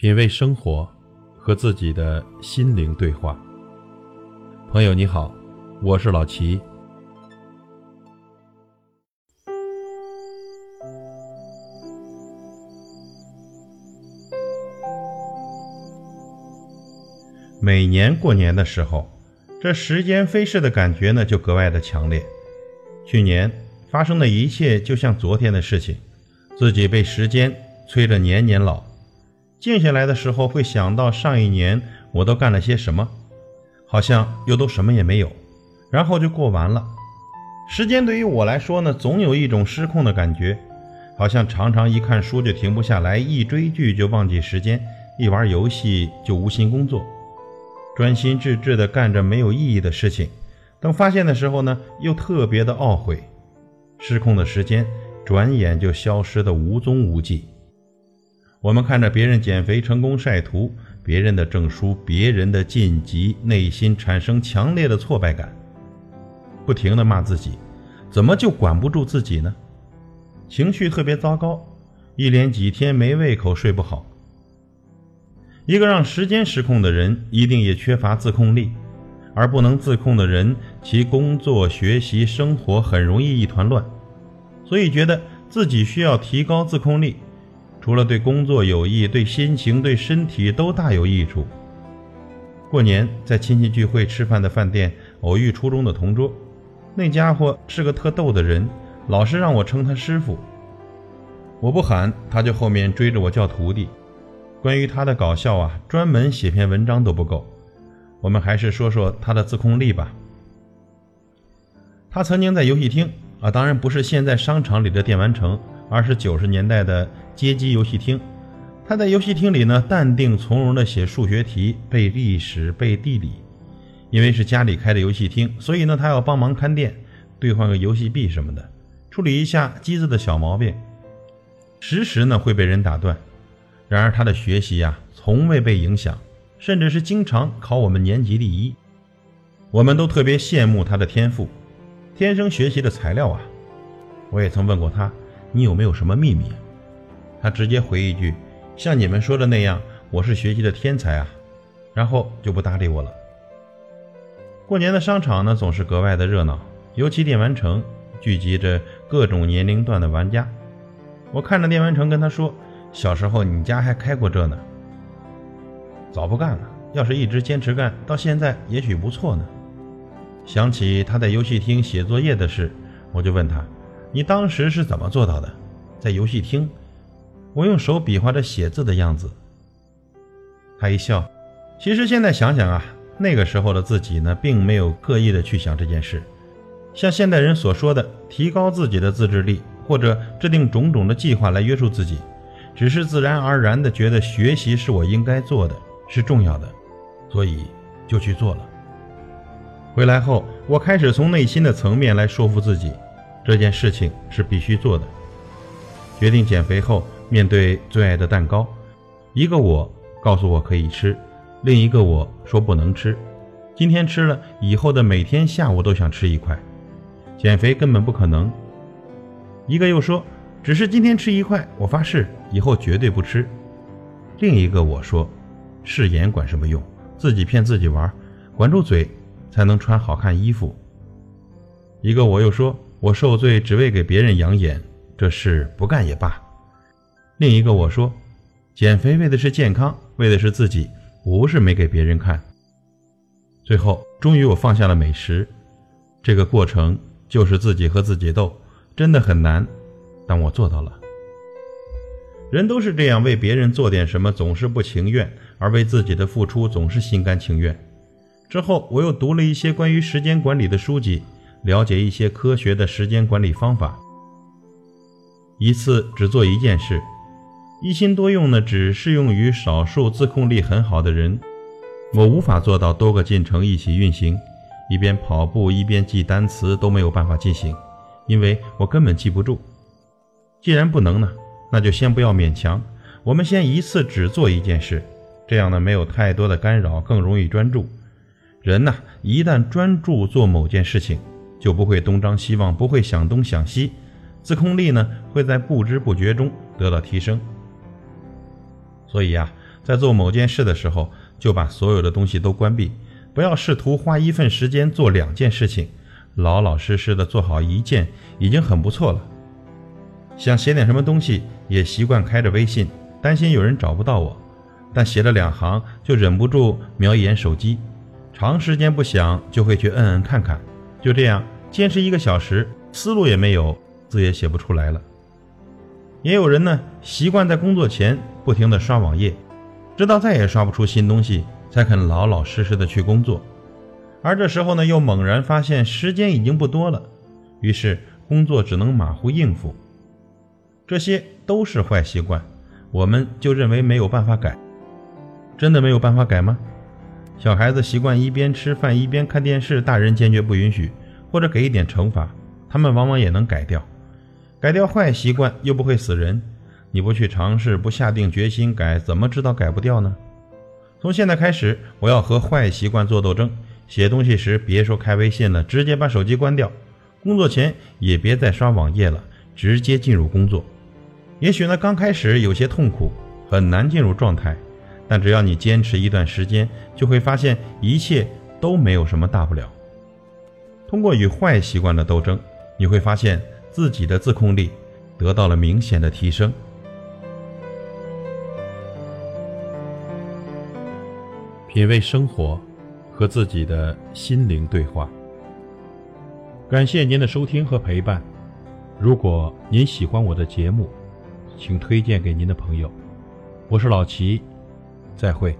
品味生活，和自己的心灵对话。朋友你好，我是老齐。每年过年的时候，这时间飞逝的感觉呢，就格外的强烈。去年发生的一切就像昨天的事情，自己被时间催着年年老。静下来的时候，会想到上一年我都干了些什么，好像又都什么也没有，然后就过完了。时间对于我来说呢，总有一种失控的感觉，好像常常一看书就停不下来，一追剧就忘记时间，一玩游戏就无心工作，专心致志地干着没有意义的事情。等发现的时候呢，又特别的懊悔。失控的时间转眼就消失得无踪无迹。我们看着别人减肥成功晒图，别人的证书，别人的晋级，内心产生强烈的挫败感，不停的骂自己，怎么就管不住自己呢？情绪特别糟糕，一连几天没胃口，睡不好。一个让时间失控的人，一定也缺乏自控力，而不能自控的人，其工作、学习、生活很容易一团乱，所以觉得自己需要提高自控力。除了对工作有益，对心情、对身体都大有益处。过年在亲戚聚会吃饭的饭店，偶遇初中的同桌，那家伙是个特逗的人，老是让我称他师傅。我不喊，他就后面追着我叫徒弟。关于他的搞笑啊，专门写篇文章都不够。我们还是说说他的自控力吧。他曾经在游戏厅啊，当然不是现在商场里的电玩城。而是九十年代的街机游戏厅，他在游戏厅里呢，淡定从容地写数学题、背历史、背地理。因为是家里开的游戏厅，所以呢，他要帮忙看店、兑换个游戏币什么的，处理一下机子的小毛病，时时呢会被人打断。然而他的学习呀，从未被影响，甚至是经常考我们年级第一。我们都特别羡慕他的天赋，天生学习的材料啊！我也曾问过他。你有没有什么秘密？他直接回一句：“像你们说的那样，我是学习的天才啊。”然后就不搭理我了。过年的商场呢，总是格外的热闹，尤其电玩城聚集着各种年龄段的玩家。我看着电玩城，跟他说：“小时候你家还开过这呢？”早不干了，要是一直坚持干到现在，也许不错呢。想起他在游戏厅写作业的事，我就问他。你当时是怎么做到的？在游戏厅，我用手比划着写字的样子。他一笑。其实现在想想啊，那个时候的自己呢，并没有刻意的去想这件事。像现代人所说的，提高自己的自制力，或者制定种种的计划来约束自己，只是自然而然的觉得学习是我应该做的，是重要的，所以就去做了。回来后，我开始从内心的层面来说服自己。这件事情是必须做的。决定减肥后，面对最爱的蛋糕，一个我告诉我可以吃，另一个我说不能吃。今天吃了，以后的每天下午都想吃一块。减肥根本不可能。一个又说，只是今天吃一块，我发誓以后绝对不吃。另一个我说，誓言管什么用？自己骗自己玩，管住嘴才能穿好看衣服。一个我又说。我受罪只为给别人养眼，这事不干也罢。另一个我说，减肥为的是健康，为的是自己，不是没给别人看。最后，终于我放下了美食，这个过程就是自己和自己斗，真的很难，但我做到了。人都是这样，为别人做点什么总是不情愿，而为自己的付出总是心甘情愿。之后，我又读了一些关于时间管理的书籍。了解一些科学的时间管理方法。一次只做一件事，一心多用呢，只适用于少数自控力很好的人。我无法做到多个进程一起运行，一边跑步一边记单词都没有办法进行，因为我根本记不住。既然不能呢，那就先不要勉强。我们先一次只做一件事，这样呢没有太多的干扰，更容易专注。人呐，一旦专注做某件事情，就不会东张西望，不会想东想西，自控力呢会在不知不觉中得到提升。所以呀，在做某件事的时候，就把所有的东西都关闭，不要试图花一份时间做两件事情，老老实实的做好一件已经很不错了。想写点什么东西，也习惯开着微信，担心有人找不到我，但写了两行就忍不住瞄一眼手机，长时间不想就会去摁摁看看，就这样坚持一个小时，思路也没有，字也写不出来了。也有人呢，习惯在工作前不停地刷网页，直到再也刷不出新东西，才肯老老实实的去工作。而这时候呢，又猛然发现时间已经不多了，于是工作只能马虎应付。这些都是坏习惯，我们就认为没有办法改。真的没有办法改吗？小孩子习惯一边吃饭一边看电视，大人坚决不允许，或者给一点惩罚，他们往往也能改掉。改掉坏习惯又不会死人，你不去尝试，不下定决心改，怎么知道改不掉呢？从现在开始，我要和坏习惯做斗争。写东西时别说开微信了，直接把手机关掉；工作前也别再刷网页了，直接进入工作。也许呢，刚开始有些痛苦，很难进入状态，但只要你坚持一段时间，就会发现一切都没有什么大不了。通过与坏习惯的斗争，你会发现。自己的自控力得到了明显的提升。品味生活，和自己的心灵对话。感谢您的收听和陪伴。如果您喜欢我的节目，请推荐给您的朋友。我是老齐，再会。